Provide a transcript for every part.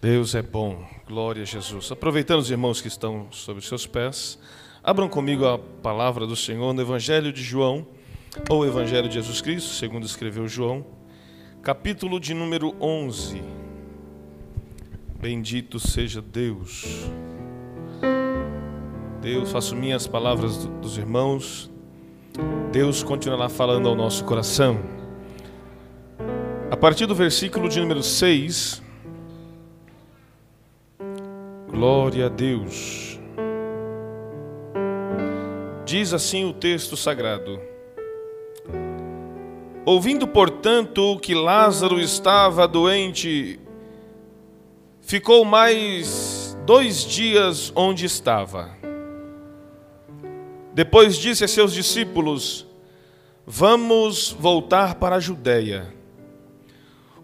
Deus é bom, glória a Jesus. Aproveitando os irmãos que estão sobre seus pés, abram comigo a palavra do Senhor no Evangelho de João, ou Evangelho de Jesus Cristo, segundo escreveu João, capítulo de número 11. Bendito seja Deus. Deus, faço minhas palavras dos irmãos. Deus continuará falando ao nosso coração. A partir do versículo de número 6, Glória a Deus. Diz assim o texto sagrado: Ouvindo, portanto, que Lázaro estava doente, ficou mais dois dias onde estava. Depois disse a seus discípulos: Vamos voltar para a Judéia.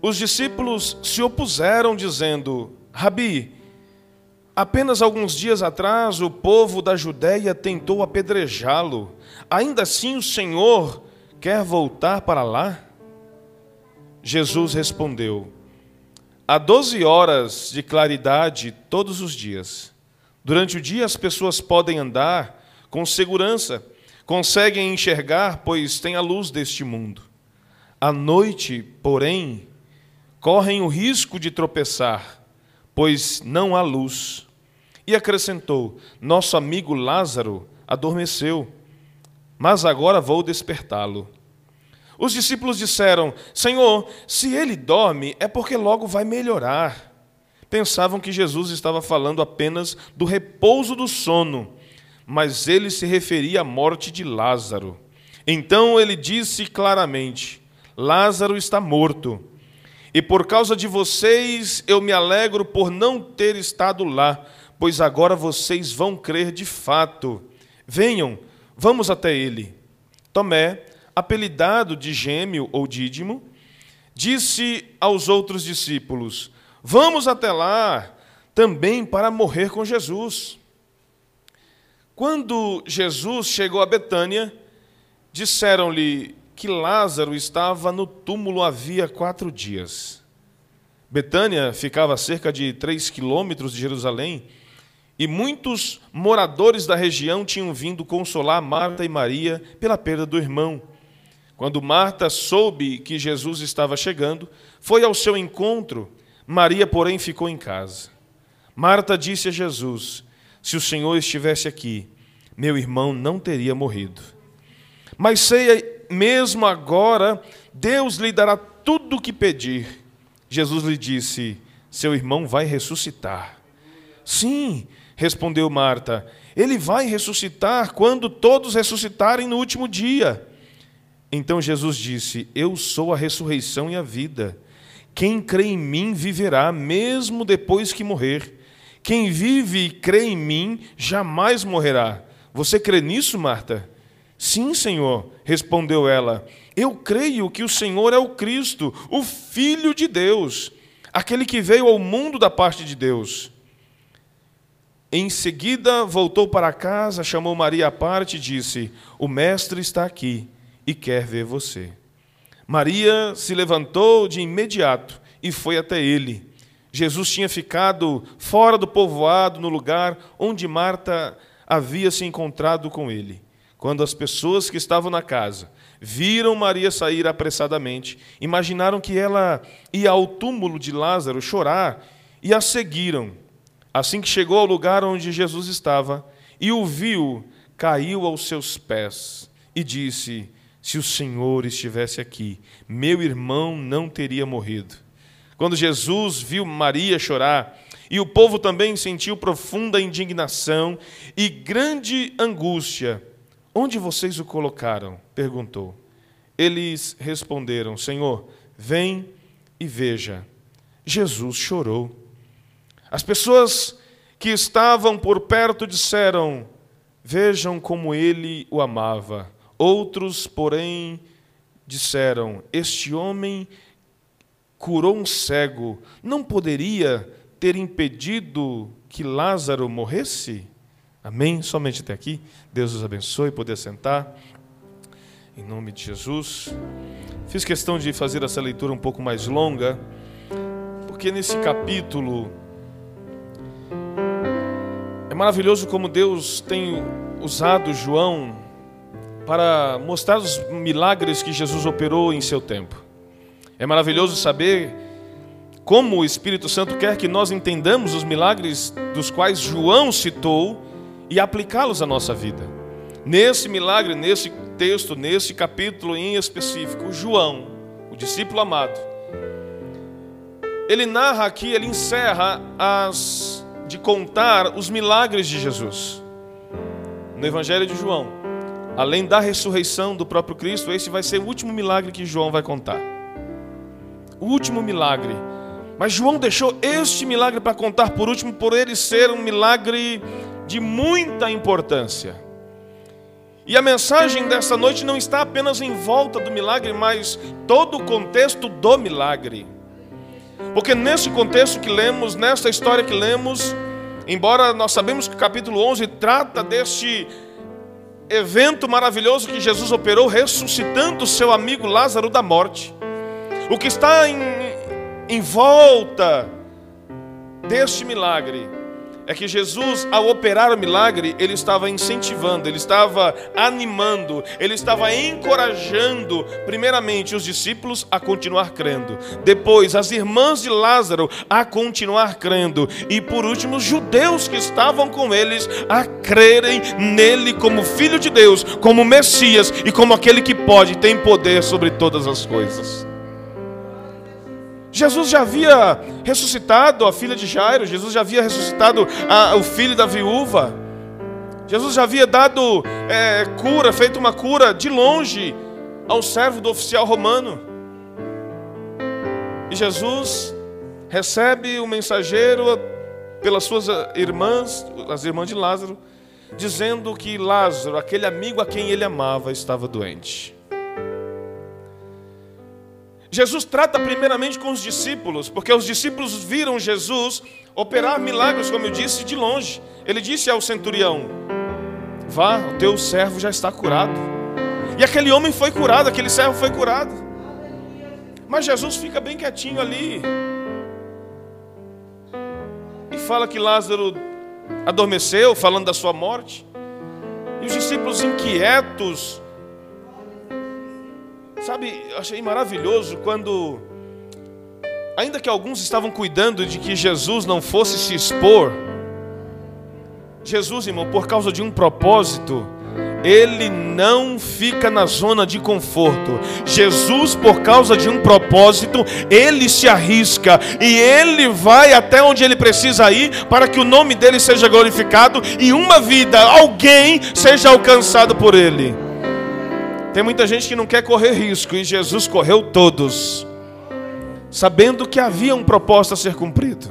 Os discípulos se opuseram, dizendo: Rabi, Apenas alguns dias atrás, o povo da Judéia tentou apedrejá-lo. Ainda assim, o Senhor quer voltar para lá? Jesus respondeu: Há doze horas de claridade todos os dias. Durante o dia, as pessoas podem andar com segurança, conseguem enxergar, pois têm a luz deste mundo. À noite, porém, correm o risco de tropeçar pois não há luz. E acrescentou: Nosso amigo Lázaro adormeceu, mas agora vou despertá-lo. Os discípulos disseram: Senhor, se ele dorme, é porque logo vai melhorar. Pensavam que Jesus estava falando apenas do repouso do sono, mas ele se referia à morte de Lázaro. Então ele disse claramente: Lázaro está morto e por causa de vocês eu me alegro por não ter estado lá, pois agora vocês vão crer de fato. Venham, vamos até ele. Tomé, apelidado de Gêmeo ou Dídimo, disse aos outros discípulos: Vamos até lá, também para morrer com Jesus. Quando Jesus chegou a Betânia, disseram-lhe: que Lázaro estava no túmulo havia quatro dias. Betânia ficava a cerca de três quilômetros de Jerusalém e muitos moradores da região tinham vindo consolar Marta e Maria pela perda do irmão. Quando Marta soube que Jesus estava chegando, foi ao seu encontro. Maria, porém, ficou em casa. Marta disse a Jesus: Se o Senhor estivesse aqui, meu irmão não teria morrido. Mas sei mesmo agora Deus lhe dará tudo o que pedir. Jesus lhe disse: Seu irmão vai ressuscitar. Sim, respondeu Marta, ele vai ressuscitar quando todos ressuscitarem no último dia. Então Jesus disse: Eu sou a ressurreição e a vida. Quem crê em mim viverá, mesmo depois que morrer. Quem vive e crê em mim jamais morrerá. Você crê nisso, Marta? Sim, Senhor, respondeu ela. Eu creio que o Senhor é o Cristo, o Filho de Deus, aquele que veio ao mundo da parte de Deus. Em seguida, voltou para casa, chamou Maria à parte e disse: O Mestre está aqui e quer ver você. Maria se levantou de imediato e foi até ele. Jesus tinha ficado fora do povoado, no lugar onde Marta havia se encontrado com ele. Quando as pessoas que estavam na casa viram Maria sair apressadamente, imaginaram que ela ia ao túmulo de Lázaro chorar e a seguiram. Assim que chegou ao lugar onde Jesus estava e o viu, caiu aos seus pés e disse: Se o Senhor estivesse aqui, meu irmão não teria morrido. Quando Jesus viu Maria chorar, e o povo também sentiu profunda indignação e grande angústia, Onde vocês o colocaram? perguntou. Eles responderam: Senhor, vem e veja. Jesus chorou. As pessoas que estavam por perto disseram: Vejam como ele o amava. Outros, porém, disseram: Este homem curou um cego, não poderia ter impedido que Lázaro morresse? Amém? Somente até aqui. Deus os abençoe. Poder sentar. Em nome de Jesus. Fiz questão de fazer essa leitura um pouco mais longa, porque nesse capítulo É maravilhoso como Deus tem usado João para mostrar os milagres que Jesus operou em seu tempo. É maravilhoso saber como o Espírito Santo quer que nós entendamos os milagres dos quais João citou e aplicá-los à nossa vida. Nesse milagre, nesse texto, nesse capítulo em específico, João, o discípulo amado, ele narra aqui, ele encerra as de contar os milagres de Jesus. No Evangelho de João, além da ressurreição do próprio Cristo, esse vai ser o último milagre que João vai contar. O último milagre. Mas João deixou este milagre para contar por último, por ele ser um milagre de muita importância. E a mensagem dessa noite não está apenas em volta do milagre, mas todo o contexto do milagre. Porque nesse contexto que lemos, nessa história que lemos, embora nós sabemos que o capítulo 11 trata deste evento maravilhoso que Jesus operou ressuscitando seu amigo Lázaro da morte. O que está em, em volta deste milagre é que Jesus, ao operar o milagre, ele estava incentivando, ele estava animando, ele estava encorajando, primeiramente, os discípulos a continuar crendo, depois, as irmãs de Lázaro a continuar crendo, e por último, os judeus que estavam com eles a crerem nele como Filho de Deus, como Messias e como aquele que pode, tem poder sobre todas as coisas. Jesus já havia ressuscitado a filha de Jairo, Jesus já havia ressuscitado a, o filho da viúva, Jesus já havia dado é, cura, feito uma cura de longe ao servo do oficial romano. E Jesus recebe o mensageiro pelas suas irmãs, as irmãs de Lázaro, dizendo que Lázaro, aquele amigo a quem ele amava, estava doente. Jesus trata primeiramente com os discípulos, porque os discípulos viram Jesus operar milagres, como eu disse, de longe. Ele disse ao centurião: Vá, o teu servo já está curado. E aquele homem foi curado, aquele servo foi curado. Mas Jesus fica bem quietinho ali. E fala que Lázaro adormeceu, falando da sua morte. E os discípulos inquietos, Sabe, eu achei maravilhoso quando, ainda que alguns estavam cuidando de que Jesus não fosse se expor, Jesus, irmão, por causa de um propósito, ele não fica na zona de conforto. Jesus, por causa de um propósito, ele se arrisca e ele vai até onde ele precisa ir para que o nome dele seja glorificado e uma vida, alguém seja alcançado por ele. Tem muita gente que não quer correr risco e Jesus correu todos, sabendo que havia um propósito a ser cumprido.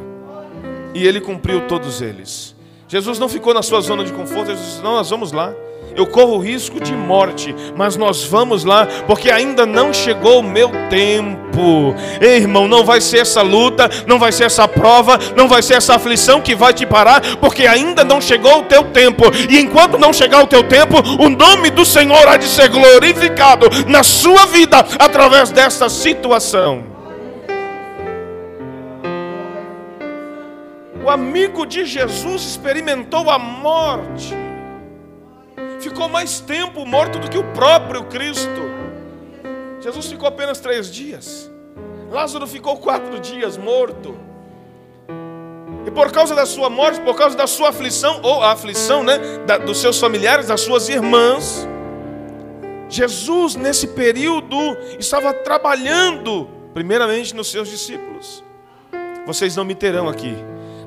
E ele cumpriu todos eles. Jesus não ficou na sua zona de conforto, ele disse: Não, nós vamos lá. Eu corro risco de morte, mas nós vamos lá, porque ainda não chegou o meu tempo. Ei, irmão, não vai ser essa luta, não vai ser essa prova, não vai ser essa aflição que vai te parar, porque ainda não chegou o teu tempo. E enquanto não chegar o teu tempo, o nome do Senhor há de ser glorificado na sua vida através dessa situação. O amigo de Jesus experimentou a morte ficou mais tempo morto do que o próprio Cristo. Jesus ficou apenas três dias. Lázaro ficou quatro dias morto. E por causa da sua morte, por causa da sua aflição, ou a aflição né, da, dos seus familiares, das suas irmãs, Jesus, nesse período, estava trabalhando, primeiramente nos seus discípulos. Vocês não me terão aqui,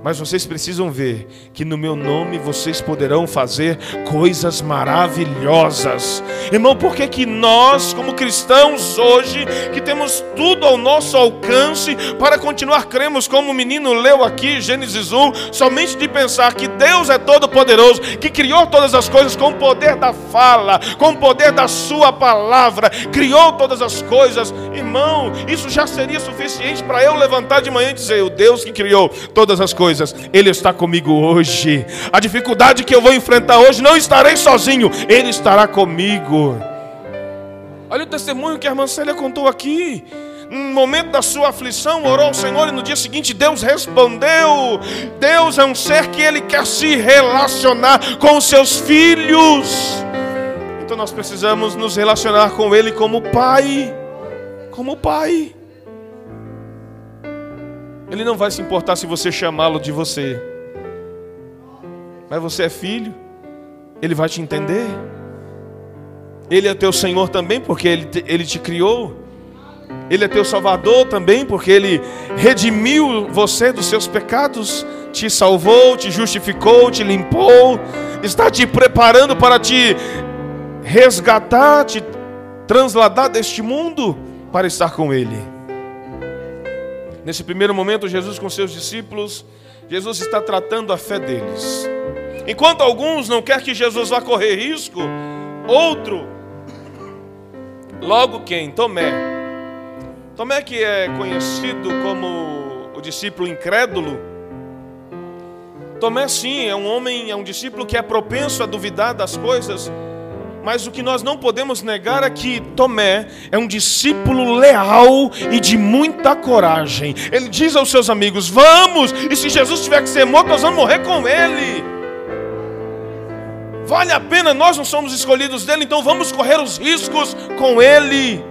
mas vocês precisam ver que no meu nome vocês poderão fazer coisas maravilhosas. Irmão, por que, que nós, como cristãos hoje, que temos tudo ao nosso alcance para continuar cremos, como o menino leu aqui, Gênesis 1, somente de pensar que Deus é todo-poderoso, que criou todas as coisas com o poder da fala, com o poder da Sua palavra, criou todas as coisas, irmão, isso já seria suficiente para eu levantar de manhã e dizer: o Deus que criou todas as coisas coisas, Ele está comigo hoje. A dificuldade que eu vou enfrentar hoje, não estarei sozinho, Ele estará comigo. Olha o testemunho que a irmã Célia contou aqui. no momento da sua aflição, orou ao Senhor e no dia seguinte Deus respondeu. Deus é um ser que ele quer se relacionar com os seus filhos. Então nós precisamos nos relacionar com ele como pai, como pai. Ele não vai se importar se você chamá-lo de você. Mas você é filho, ele vai te entender. Ele é teu Senhor também, porque ele te, ele te criou. Ele é teu Salvador também, porque Ele redimiu você dos seus pecados, te salvou, te justificou, te limpou, está te preparando para te resgatar, te transladar deste mundo para estar com Ele. Nesse primeiro momento, Jesus com seus discípulos, Jesus está tratando a fé deles. Enquanto alguns não querem que Jesus vá correr risco, outro, logo quem? Tomé Tomé, que é conhecido como o discípulo incrédulo, Tomé, sim, é um homem, é um discípulo que é propenso a duvidar das coisas, mas o que nós não podemos negar é que Tomé é um discípulo leal e de muita coragem. Ele diz aos seus amigos: Vamos, e se Jesus tiver que ser morto, nós vamos morrer com ele. Vale a pena, nós não somos escolhidos dele, então vamos correr os riscos com ele.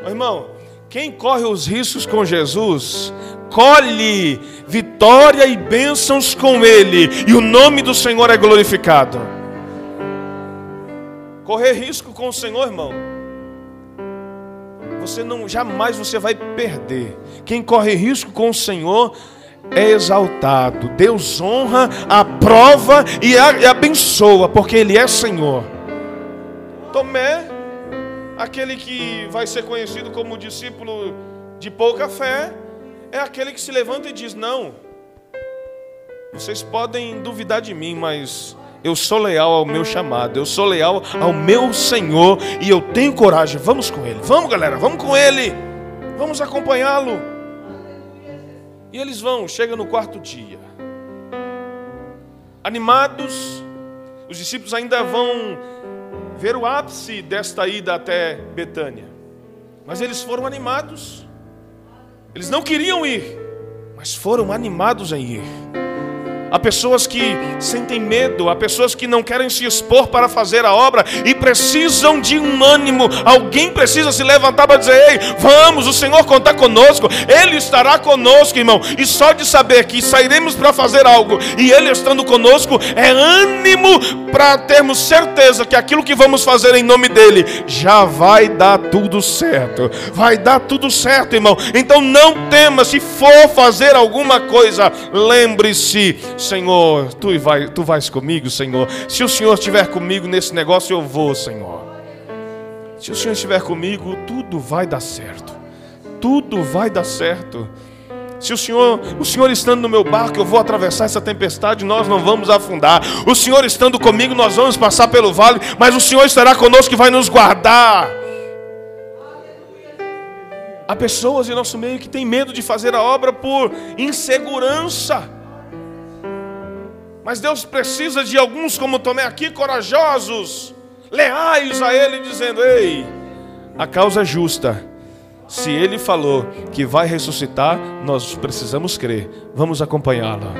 Meu irmão, quem corre os riscos com Jesus, colhe vitória e bênçãos com Ele, e o nome do Senhor é glorificado. Correr risco com o Senhor, irmão, você não jamais você vai perder. Quem corre risco com o Senhor é exaltado. Deus honra, aprova e abençoa, porque Ele é Senhor. Tomé Aquele que vai ser conhecido como discípulo de pouca fé é aquele que se levanta e diz: Não, vocês podem duvidar de mim, mas eu sou leal ao meu chamado, eu sou leal ao meu Senhor e eu tenho coragem. Vamos com Ele, vamos galera, vamos com Ele, vamos acompanhá-lo. E eles vão, chega no quarto dia, animados, os discípulos ainda vão ver o ápice desta ida até Betânia. Mas eles foram animados. Eles não queriam ir, mas foram animados em ir. Há pessoas que sentem medo, há pessoas que não querem se expor para fazer a obra e precisam de um ânimo. Alguém precisa se levantar para dizer: Ei, vamos, o Senhor conta conosco, Ele estará conosco, irmão. E só de saber que sairemos para fazer algo e Ele estando conosco é ânimo para termos certeza que aquilo que vamos fazer em nome dEle já vai dar tudo certo. Vai dar tudo certo, irmão. Então não tema, se for fazer alguma coisa, lembre-se Senhor, tu, vai, tu vais comigo, Senhor. Se o Senhor estiver comigo nesse negócio, eu vou, Senhor. Se o Senhor estiver comigo, tudo vai dar certo. Tudo vai dar certo. Se o Senhor, o Senhor estando no meu barco, eu vou atravessar essa tempestade, nós não vamos afundar. O Senhor estando comigo, nós vamos passar pelo vale, mas o Senhor estará conosco e vai nos guardar. Há pessoas em nosso meio que têm medo de fazer a obra por insegurança. Mas Deus precisa de alguns como Tomé aqui, corajosos, leais a Ele, dizendo: Ei, a causa é justa. Se Ele falou que vai ressuscitar, nós precisamos crer. Vamos acompanhá-lo.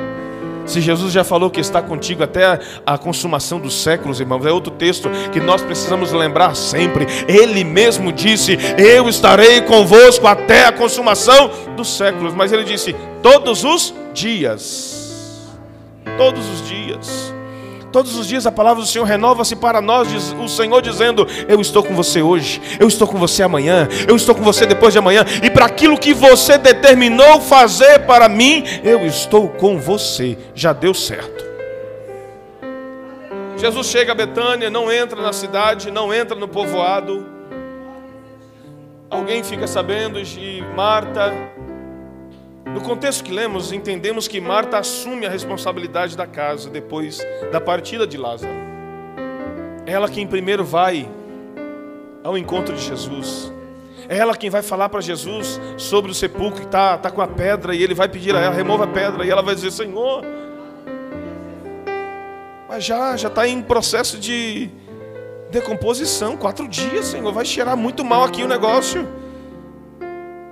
Se Jesus já falou que está contigo até a, consumação dos séculos, irmãos, é outro texto que nós precisamos lembrar sempre. Ele mesmo disse: Eu estarei convosco até a consumação dos séculos. Mas ele disse: todos os dias todos os dias. Todos os dias a palavra do Senhor renova-se para nós, o Senhor dizendo: Eu estou com você hoje, eu estou com você amanhã, eu estou com você depois de amanhã, e para aquilo que você determinou fazer para mim, eu estou com você. Já deu certo. Jesus chega a Betânia, não entra na cidade, não entra no povoado. Alguém fica sabendo de Marta, no contexto que lemos, entendemos que Marta assume a responsabilidade da casa depois da partida de Lázaro. Ela quem primeiro vai ao encontro de Jesus. É ela quem vai falar para Jesus sobre o sepulcro que está tá com a pedra e ele vai pedir a ela, remova a pedra, e ela vai dizer, Senhor, mas já está em processo de decomposição, quatro dias, Senhor, vai cheirar muito mal aqui o negócio.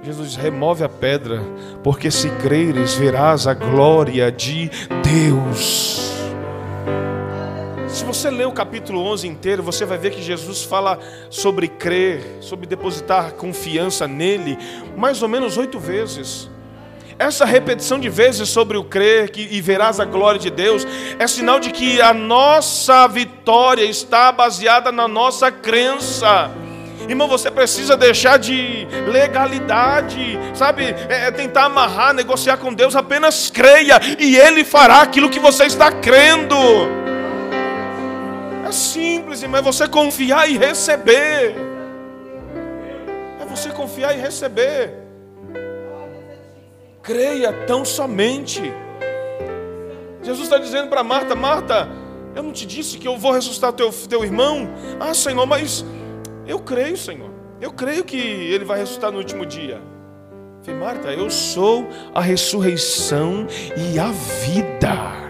Jesus remove a pedra, porque se creres, verás a glória de Deus. Se você ler o capítulo 11 inteiro, você vai ver que Jesus fala sobre crer, sobre depositar confiança nele, mais ou menos oito vezes. Essa repetição de vezes sobre o crer que, e verás a glória de Deus é sinal de que a nossa vitória está baseada na nossa crença. Irmão, você precisa deixar de legalidade, sabe? É, é, tentar amarrar, negociar com Deus. Apenas creia e Ele fará aquilo que você está crendo. É simples, irmão. É você confiar e receber. É você confiar e receber creia tão somente. Jesus está dizendo para Marta: Marta, eu não te disse que eu vou ressuscitar teu, teu irmão? Ah, Senhor, mas eu creio, Senhor. Eu creio que ele vai ressuscitar no último dia. falei, Marta, eu sou a ressurreição e a vida.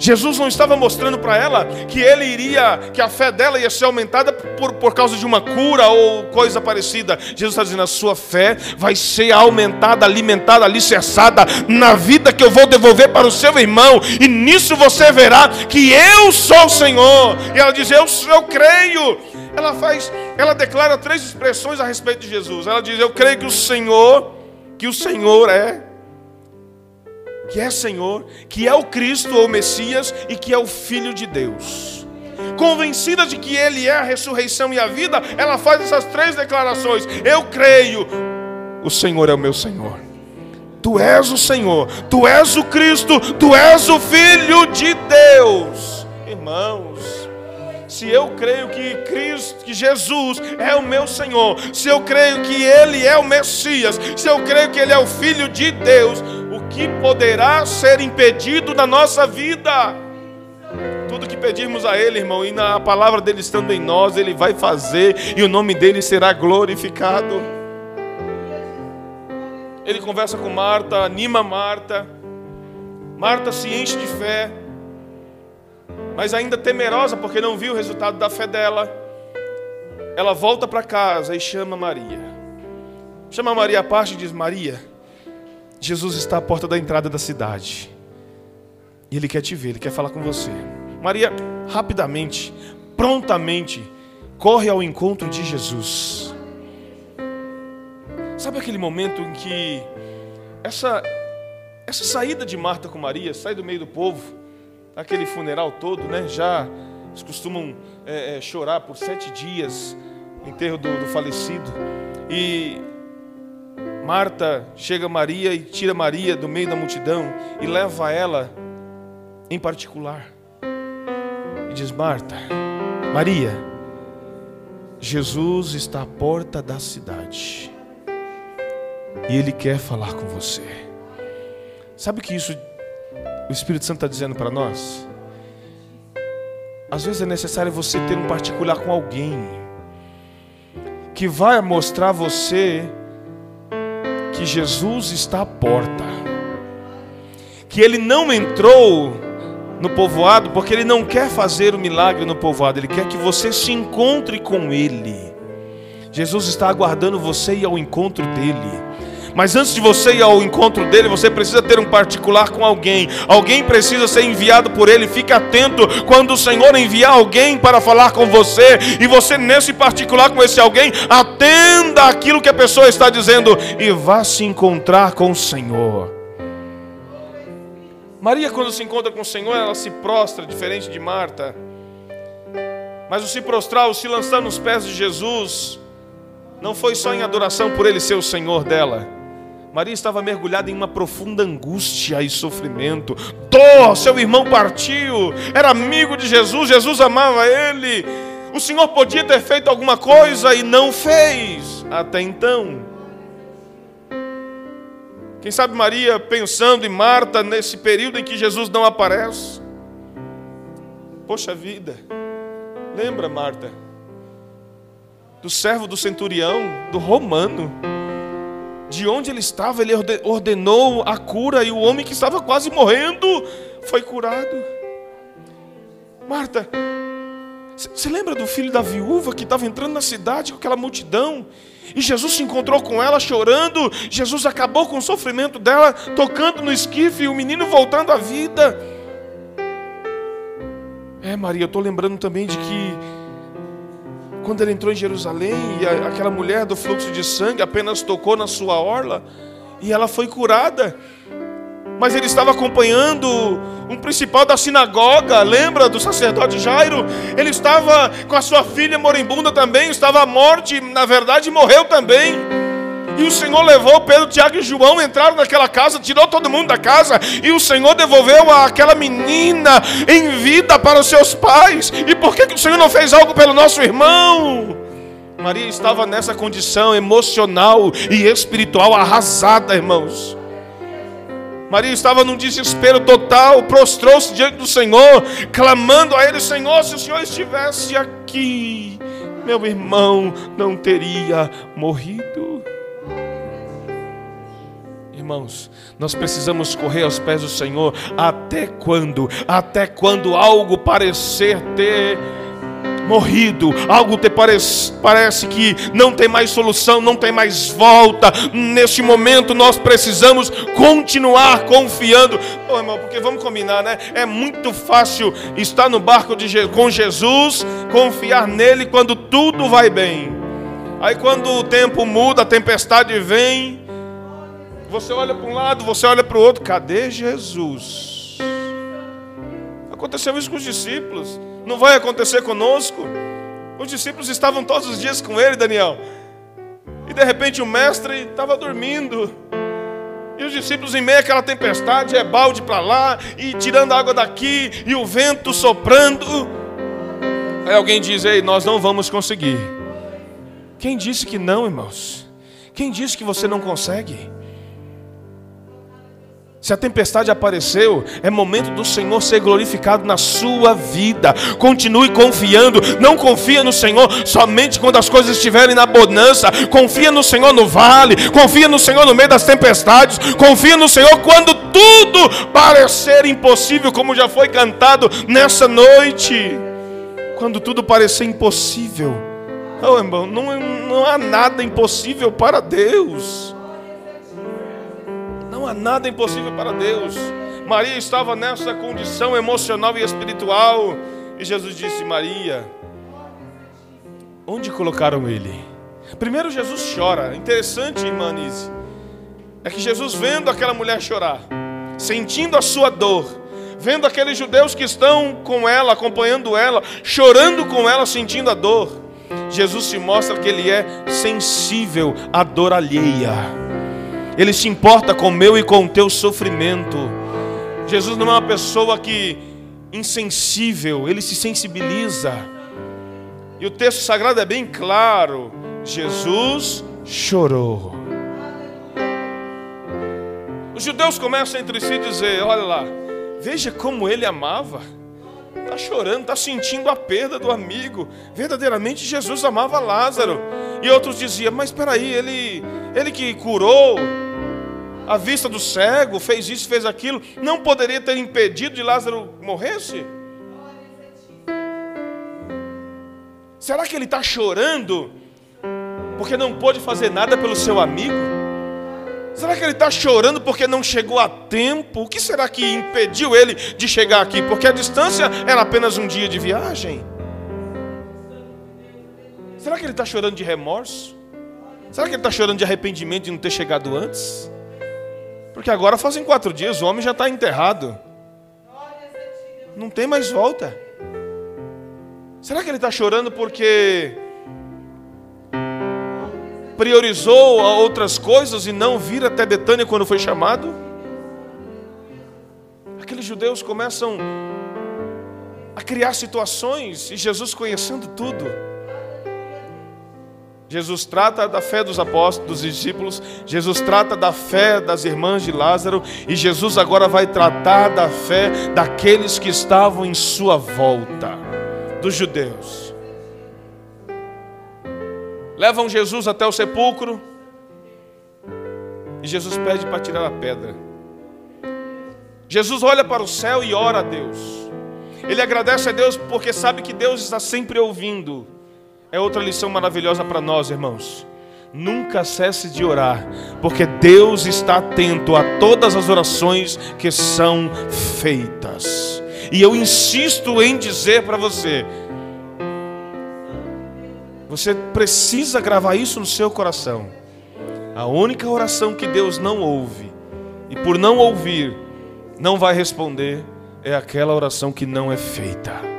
Jesus não estava mostrando para ela que ele iria, que a fé dela ia ser aumentada por, por causa de uma cura ou coisa parecida. Jesus está dizendo: a sua fé vai ser aumentada, alimentada, alicerçada na vida que eu vou devolver para o seu irmão, e nisso você verá que eu sou o Senhor. E ela diz: Eu, eu creio. Ela faz, ela declara três expressões a respeito de Jesus. Ela diz: Eu creio que o Senhor, que o Senhor é que é Senhor, que é o Cristo ou Messias e que é o Filho de Deus. Convencida de que Ele é a ressurreição e a vida, ela faz essas três declarações: Eu creio, o Senhor é o meu Senhor. Tu és o Senhor, tu és o Cristo, tu és o Filho de Deus. Irmãos, se eu creio que Cristo, que Jesus é o meu Senhor, se eu creio que Ele é o Messias, se eu creio que Ele é o Filho de Deus, que poderá ser impedido na nossa vida? Tudo que pedirmos a Ele, irmão, e na palavra dele estando em nós, Ele vai fazer e o nome dele será glorificado. Ele conversa com Marta, anima Marta. Marta se enche de fé, mas ainda temerosa porque não viu o resultado da fé dela. Ela volta para casa e chama Maria. Chama Maria à parte e diz: Maria, Jesus está à porta da entrada da cidade. E Ele quer te ver, Ele quer falar com você. Maria, rapidamente, prontamente, corre ao encontro de Jesus. Sabe aquele momento em que essa, essa saída de Marta com Maria, sai do meio do povo, aquele funeral todo, né? Já eles costumam é, é, chorar por sete dias, enterro do, do falecido. E Marta chega Maria e tira Maria do meio da multidão e leva ela em particular. E diz: Marta, Maria, Jesus está à porta da cidade e Ele quer falar com você. Sabe o que isso o Espírito Santo está dizendo para nós? Às vezes é necessário você ter um particular com alguém que vai mostrar a você que Jesus está à porta. Que ele não entrou no povoado porque ele não quer fazer o milagre no povoado, ele quer que você se encontre com ele. Jesus está aguardando você ir ao encontro dele. Mas antes de você ir ao encontro dele, você precisa ter um particular com alguém. Alguém precisa ser enviado por ele. Fique atento quando o Senhor enviar alguém para falar com você. E você, nesse particular com esse alguém, atenda aquilo que a pessoa está dizendo e vá se encontrar com o Senhor. Maria, quando se encontra com o Senhor, ela se prostra, diferente de Marta. Mas o se prostrar, o se lançar nos pés de Jesus, não foi só em adoração por Ele ser o Senhor dela Maria estava mergulhada em uma profunda angústia e sofrimento. Dó, seu irmão partiu, era amigo de Jesus, Jesus amava ele. O Senhor podia ter feito alguma coisa e não fez até então. Quem sabe Maria pensando em Marta nesse período em que Jesus não aparece. Poxa vida, lembra Marta? Do servo do centurião, do romano de onde ele estava, ele ordenou a cura e o homem que estava quase morrendo foi curado. Marta, Você lembra do filho da viúva que estava entrando na cidade com aquela multidão? E Jesus se encontrou com ela chorando. Jesus acabou com o sofrimento dela, tocando no esquife e o menino voltando à vida. É, Maria, eu estou lembrando também de que quando ele entrou em Jerusalém e aquela mulher do fluxo de sangue apenas tocou na sua orla e ela foi curada. Mas ele estava acompanhando um principal da sinagoga, lembra do sacerdote Jairo? Ele estava com a sua filha moribunda também, estava à morte, na verdade morreu também. E o Senhor levou Pedro, Tiago e João, entraram naquela casa, tirou todo mundo da casa, e o Senhor devolveu aquela menina em vida para os seus pais. E por que, que o Senhor não fez algo pelo nosso irmão? Maria estava nessa condição emocional e espiritual arrasada, irmãos. Maria estava num desespero total, prostrou-se diante do Senhor, clamando a Ele: Senhor, se o Senhor estivesse aqui, meu irmão não teria morrido. Irmãos, nós precisamos correr aos pés do Senhor até quando? Até quando algo parecer ter morrido, algo te parece, parece que não tem mais solução, não tem mais volta. Neste momento nós precisamos continuar confiando. Oh, irmão, porque vamos combinar, né? É muito fácil estar no barco de, com Jesus, confiar nele quando tudo vai bem. Aí quando o tempo muda, a tempestade vem, você olha para um lado, você olha para o outro, cadê Jesus? Aconteceu isso com os discípulos não vai acontecer conosco. Os discípulos estavam todos os dias com ele, Daniel. E de repente o mestre estava dormindo. E os discípulos, em meio àquela tempestade, é balde para lá, e tirando água daqui, e o vento soprando. Aí alguém diz: Ei, nós não vamos conseguir. Quem disse que não, irmãos? Quem disse que você não consegue? Se a tempestade apareceu, é momento do Senhor ser glorificado na sua vida. Continue confiando. Não confia no Senhor somente quando as coisas estiverem na bonança. Confia no Senhor no vale. Confia no Senhor no meio das tempestades. Confia no Senhor quando tudo parecer impossível, como já foi cantado nessa noite. Quando tudo parecer impossível. Oh, irmão, não, não há nada impossível para Deus. Não há nada impossível para Deus. Maria estava nessa condição emocional e espiritual. E Jesus disse: Maria, onde colocaram ele? Primeiro Jesus chora. Interessante, irmã Nise, é que Jesus vendo aquela mulher chorar, sentindo a sua dor, vendo aqueles judeus que estão com ela, acompanhando ela, chorando com ela, sentindo a dor, Jesus se mostra que ele é sensível à dor alheia. Ele se importa com o meu e com o teu sofrimento. Jesus não é uma pessoa que insensível, ele se sensibiliza. E o texto sagrado é bem claro: Jesus chorou. Os judeus começam entre si a dizer: Olha lá, veja como ele amava. Está chorando, está sentindo a perda do amigo. Verdadeiramente Jesus amava Lázaro. E outros diziam: Mas espera aí, ele, ele que curou, a vista do cego, fez isso, fez aquilo, não poderia ter impedido de Lázaro morresse? Será que ele está chorando porque não pôde fazer nada pelo seu amigo? Será que ele está chorando porque não chegou a tempo? O que será que impediu ele de chegar aqui? Porque a distância era apenas um dia de viagem. Será que ele está chorando de remorso? Será que ele está chorando de arrependimento de não ter chegado antes? Porque agora fazem quatro dias, o homem já está enterrado. Não tem mais volta. Será que ele está chorando porque priorizou outras coisas e não vir até Betânia quando foi chamado? Aqueles judeus começam a criar situações e Jesus conhecendo tudo. Jesus trata da fé dos apóstolos, dos discípulos, Jesus trata da fé das irmãs de Lázaro, e Jesus agora vai tratar da fé daqueles que estavam em sua volta, dos judeus. Levam Jesus até o sepulcro, e Jesus pede para tirar a pedra. Jesus olha para o céu e ora a Deus. Ele agradece a Deus porque sabe que Deus está sempre ouvindo. É outra lição maravilhosa para nós, irmãos. Nunca cesse de orar, porque Deus está atento a todas as orações que são feitas. E eu insisto em dizer para você: você precisa gravar isso no seu coração. A única oração que Deus não ouve, e por não ouvir, não vai responder, é aquela oração que não é feita.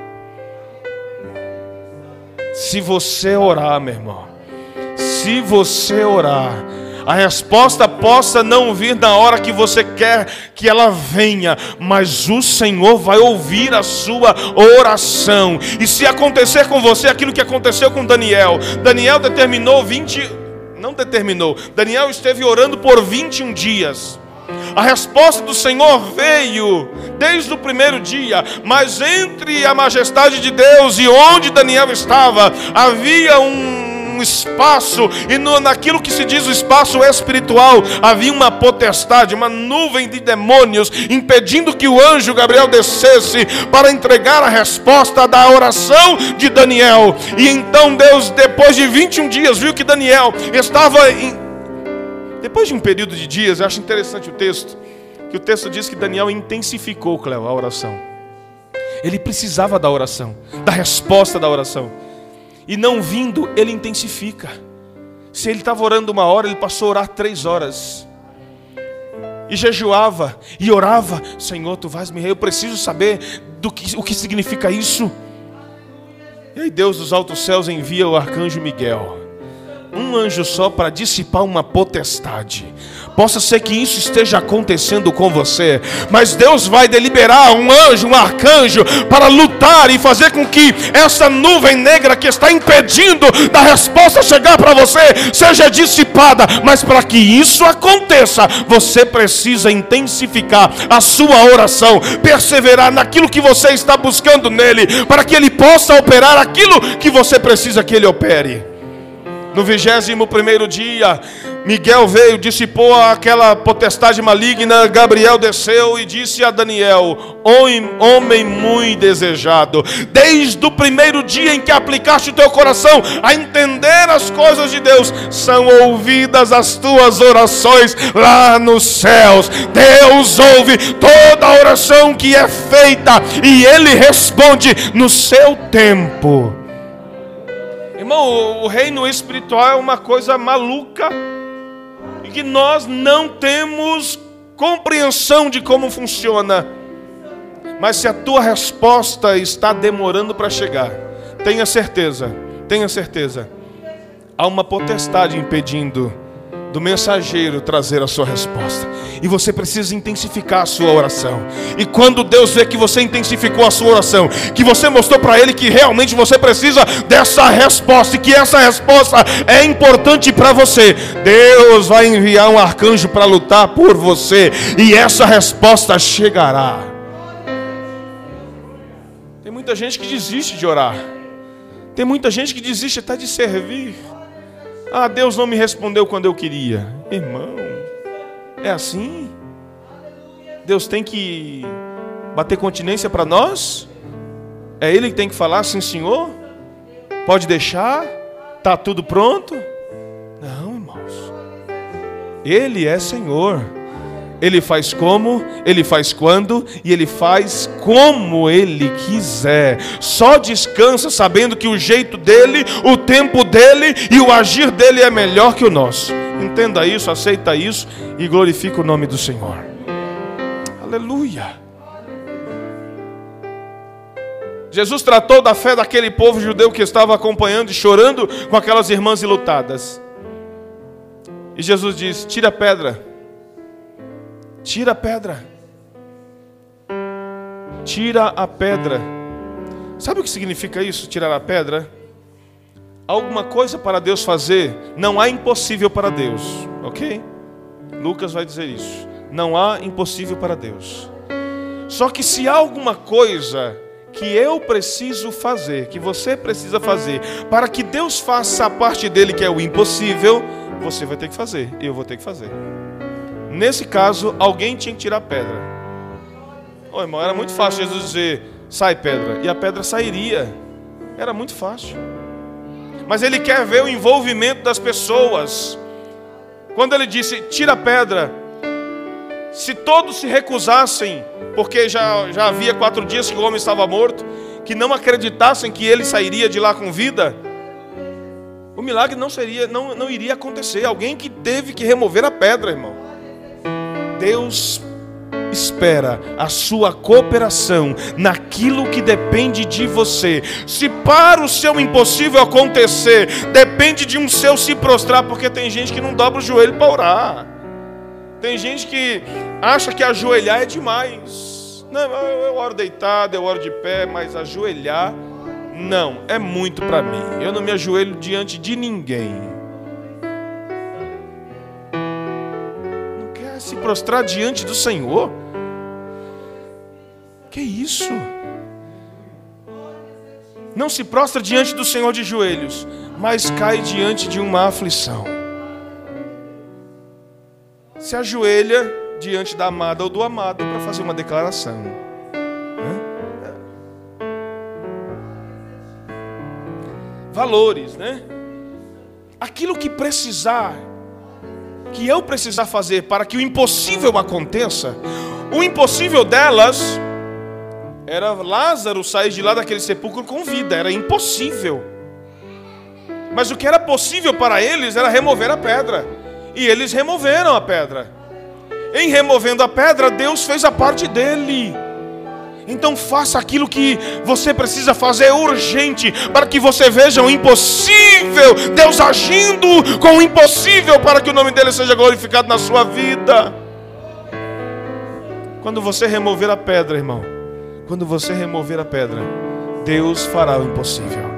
Se você orar, meu irmão, se você orar, a resposta possa não vir na hora que você quer que ela venha, mas o Senhor vai ouvir a sua oração. E se acontecer com você aquilo que aconteceu com Daniel, Daniel determinou 20, não determinou, Daniel esteve orando por 21 dias. A resposta do Senhor veio desde o primeiro dia, mas entre a majestade de Deus e onde Daniel estava, havia um espaço, e no, naquilo que se diz o espaço espiritual, havia uma potestade, uma nuvem de demônios, impedindo que o anjo Gabriel descesse para entregar a resposta da oração de Daniel. E então Deus, depois de 21 dias, viu que Daniel estava em. Depois de um período de dias, eu acho interessante o texto, que o texto diz que Daniel intensificou, Cléo, a oração. Ele precisava da oração, da resposta da oração e não vindo, ele intensifica. Se ele estava orando uma hora, ele passou a orar três horas. E jejuava e orava, Senhor, tu vais me rei, eu preciso saber do que, o que significa isso. E aí Deus dos altos céus envia o arcanjo Miguel, um anjo só para dissipar uma potestade. Possa ser que isso esteja acontecendo com você, mas Deus vai deliberar um anjo, um arcanjo, para lutar e fazer com que essa nuvem negra que está impedindo da resposta chegar para você seja dissipada. Mas para que isso aconteça, você precisa intensificar a sua oração, perseverar naquilo que você está buscando nele, para que ele possa operar aquilo que você precisa que ele opere. No vigésimo primeiro dia, Miguel veio, dissipou aquela potestade maligna. Gabriel desceu e disse a Daniel: Homem muito desejado, desde o primeiro dia em que aplicaste o teu coração a entender as coisas de Deus, são ouvidas as tuas orações lá nos céus. Deus ouve toda oração que é feita e Ele responde no seu tempo. Irmão, o reino espiritual é uma coisa maluca e que nós não temos compreensão de como funciona. Mas se a tua resposta está demorando para chegar, tenha certeza, tenha certeza, há uma potestade impedindo do mensageiro trazer a sua resposta. E você precisa intensificar a sua oração. E quando Deus vê que você intensificou a sua oração, que você mostrou para Ele que realmente você precisa dessa resposta e que essa resposta é importante para você, Deus vai enviar um arcanjo para lutar por você e essa resposta chegará. Tem muita gente que desiste de orar. Tem muita gente que desiste até de servir. Ah, Deus não me respondeu quando eu queria. Irmão, é assim? Deus tem que bater continência para nós? É Ele que tem que falar, sim, senhor? Pode deixar? Tá tudo pronto? Não, irmãos. Ele é Senhor. Ele faz como, ele faz quando e ele faz como ele quiser. Só descansa sabendo que o jeito dele, o tempo dele e o agir dele é melhor que o nosso. Entenda isso, aceita isso e glorifica o nome do Senhor. Aleluia. Jesus tratou da fé daquele povo judeu que estava acompanhando e chorando com aquelas irmãs ilutadas. E Jesus diz: Tira a pedra. Tira a pedra. Tira a pedra. Sabe o que significa isso? Tirar a pedra? Alguma coisa para Deus fazer, não há impossível para Deus, ok? Lucas vai dizer isso. Não há impossível para Deus. Só que se há alguma coisa que eu preciso fazer, que você precisa fazer, para que Deus faça a parte dele, que é o impossível, você vai ter que fazer, eu vou ter que fazer. Nesse caso, alguém tinha que tirar a pedra. Ô irmão, era muito fácil Jesus dizer: sai pedra. E a pedra sairia. Era muito fácil. Mas ele quer ver o envolvimento das pessoas. Quando ele disse, tira a pedra, se todos se recusassem, porque já, já havia quatro dias que o homem estava morto, que não acreditassem que ele sairia de lá com vida, o milagre não seria, não, não iria acontecer. Alguém que teve que remover a pedra, irmão. Deus espera a sua cooperação naquilo que depende de você. Se para o seu impossível acontecer, depende de um seu se prostrar, porque tem gente que não dobra o joelho para orar. Tem gente que acha que ajoelhar é demais. Não, eu oro deitado, eu oro de pé, mas ajoelhar não, é muito para mim. Eu não me ajoelho diante de ninguém. Prostrar diante do Senhor? Que isso? Não se prostra diante do Senhor de joelhos, mas cai diante de uma aflição. Se ajoelha diante da amada ou do amado para fazer uma declaração. Valores, né? Aquilo que precisar, que eu precisar fazer para que o impossível aconteça, o impossível delas era Lázaro sair de lá daquele sepulcro com vida, era impossível. Mas o que era possível para eles era remover a pedra. E eles removeram a pedra. Em removendo a pedra, Deus fez a parte dele. Então faça aquilo que você precisa fazer urgente, para que você veja o impossível, Deus agindo com o impossível, para que o nome dele seja glorificado na sua vida. Quando você remover a pedra, irmão, quando você remover a pedra, Deus fará o impossível.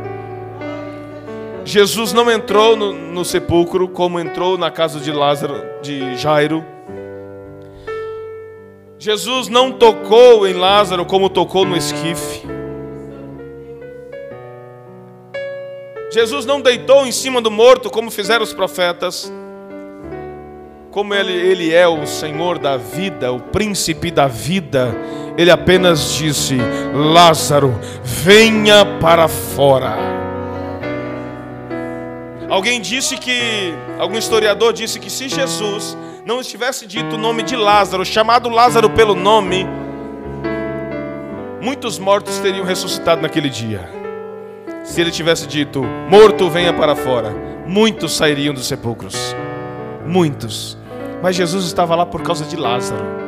Jesus não entrou no, no sepulcro como entrou na casa de Lázaro, de Jairo. Jesus não tocou em Lázaro como tocou no esquife. Jesus não deitou em cima do morto como fizeram os profetas. Como ele, ele é o Senhor da vida, o príncipe da vida, ele apenas disse: Lázaro, venha para fora. Alguém disse que, algum historiador disse que se Jesus não estivesse dito o nome de Lázaro, chamado Lázaro pelo nome, muitos mortos teriam ressuscitado naquele dia. Se ele tivesse dito, morto, venha para fora, muitos sairiam dos sepulcros. Muitos. Mas Jesus estava lá por causa de Lázaro.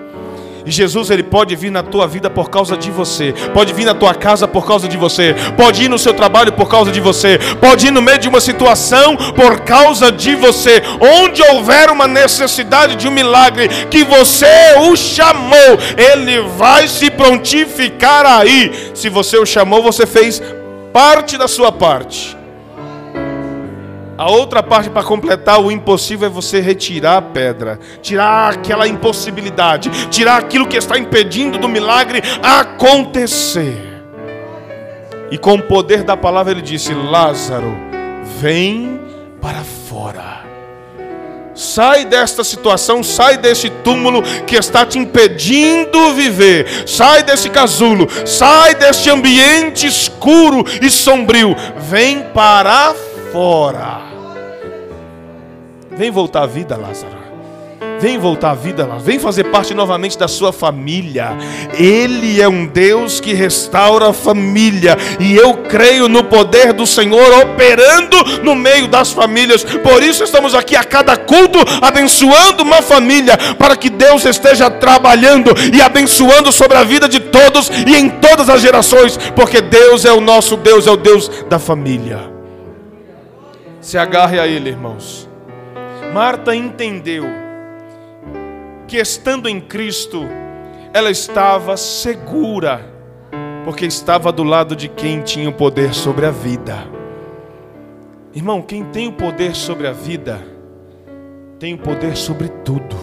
E Jesus ele pode vir na tua vida por causa de você, pode vir na tua casa por causa de você, pode ir no seu trabalho por causa de você, pode ir no meio de uma situação por causa de você. Onde houver uma necessidade de um milagre que você o chamou, ele vai se prontificar aí. Se você o chamou, você fez parte da sua parte. A outra parte para completar o impossível é você retirar a pedra, tirar aquela impossibilidade, tirar aquilo que está impedindo do milagre acontecer. E com o poder da palavra ele disse: Lázaro, vem para fora. Sai desta situação, sai desse túmulo que está te impedindo viver. Sai desse casulo, sai desse ambiente escuro e sombrio. Vem para fora. Vem voltar à vida, Lázaro. Vem voltar à vida, Lázaro. Vem fazer parte novamente da sua família. Ele é um Deus que restaura a família. E eu creio no poder do Senhor operando no meio das famílias. Por isso estamos aqui a cada culto abençoando uma família. Para que Deus esteja trabalhando e abençoando sobre a vida de todos e em todas as gerações. Porque Deus é o nosso Deus, é o Deus da família. Se agarre a Ele, irmãos. Marta entendeu que estando em Cristo, ela estava segura, porque estava do lado de quem tinha o poder sobre a vida. Irmão, quem tem o poder sobre a vida, tem o poder sobre tudo.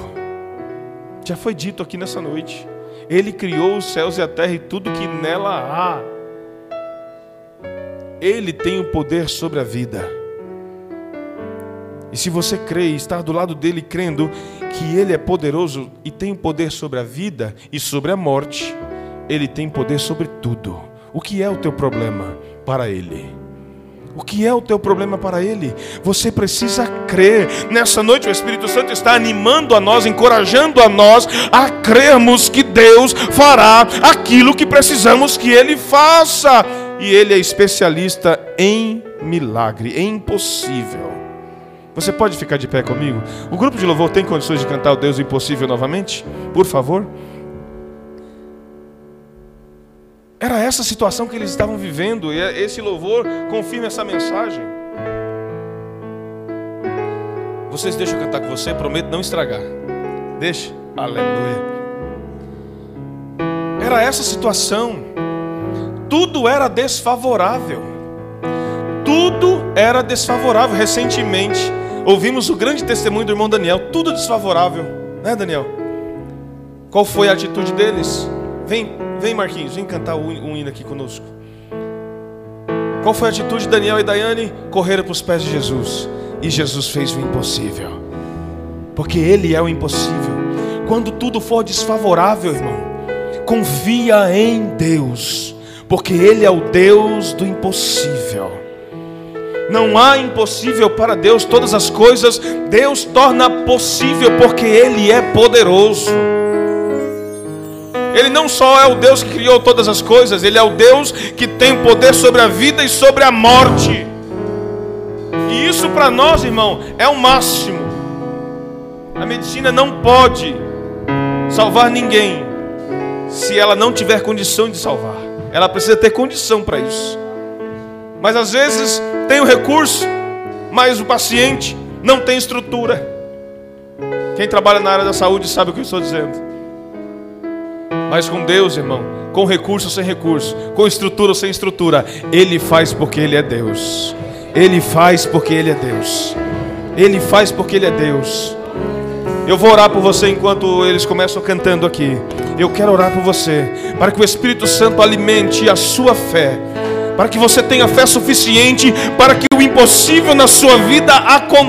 Já foi dito aqui nessa noite. Ele criou os céus e a terra e tudo que nela há. Ele tem o poder sobre a vida. E se você crê e está do lado dele crendo que ele é poderoso e tem poder sobre a vida e sobre a morte, ele tem poder sobre tudo. O que é o teu problema para Ele? O que é o teu problema para Ele? Você precisa crer. Nessa noite o Espírito Santo está animando a nós, encorajando a nós a crermos que Deus fará aquilo que precisamos que Ele faça. E Ele é especialista em milagre, em impossível. Você pode ficar de pé comigo? O grupo de louvor tem condições de cantar o Deus impossível novamente? Por favor. Era essa situação que eles estavam vivendo, e esse louvor confirma essa mensagem. Vocês deixam eu cantar com você, prometo não estragar. Deixa. Aleluia. Era essa situação. Tudo era desfavorável. Tudo era desfavorável. Recentemente, ouvimos o grande testemunho do irmão Daniel. Tudo desfavorável, né, Daniel? Qual foi a atitude deles? Vem, vem Marquinhos, vem cantar um hino aqui conosco. Qual foi a atitude de Daniel e Daiane? Correram para os pés de Jesus. E Jesus fez o impossível. Porque Ele é o impossível. Quando tudo for desfavorável, irmão, confia em Deus. Porque Ele é o Deus do impossível. Não há impossível para Deus, todas as coisas Deus torna possível, porque Ele é poderoso. Ele não só é o Deus que criou todas as coisas, Ele é o Deus que tem poder sobre a vida e sobre a morte. E isso para nós, irmão, é o máximo. A medicina não pode salvar ninguém se ela não tiver condição de salvar. Ela precisa ter condição para isso. Mas às vezes tem o recurso, mas o paciente não tem estrutura. Quem trabalha na área da saúde sabe o que eu estou dizendo. Mas com Deus, irmão, com recurso ou sem recurso, com estrutura ou sem estrutura, Ele faz porque Ele é Deus. Ele faz porque Ele é Deus. Ele faz porque Ele é Deus. Eu vou orar por você enquanto eles começam cantando aqui. Eu quero orar por você, para que o Espírito Santo alimente a sua fé, para que você tenha fé suficiente para que o impossível na sua vida aconteça.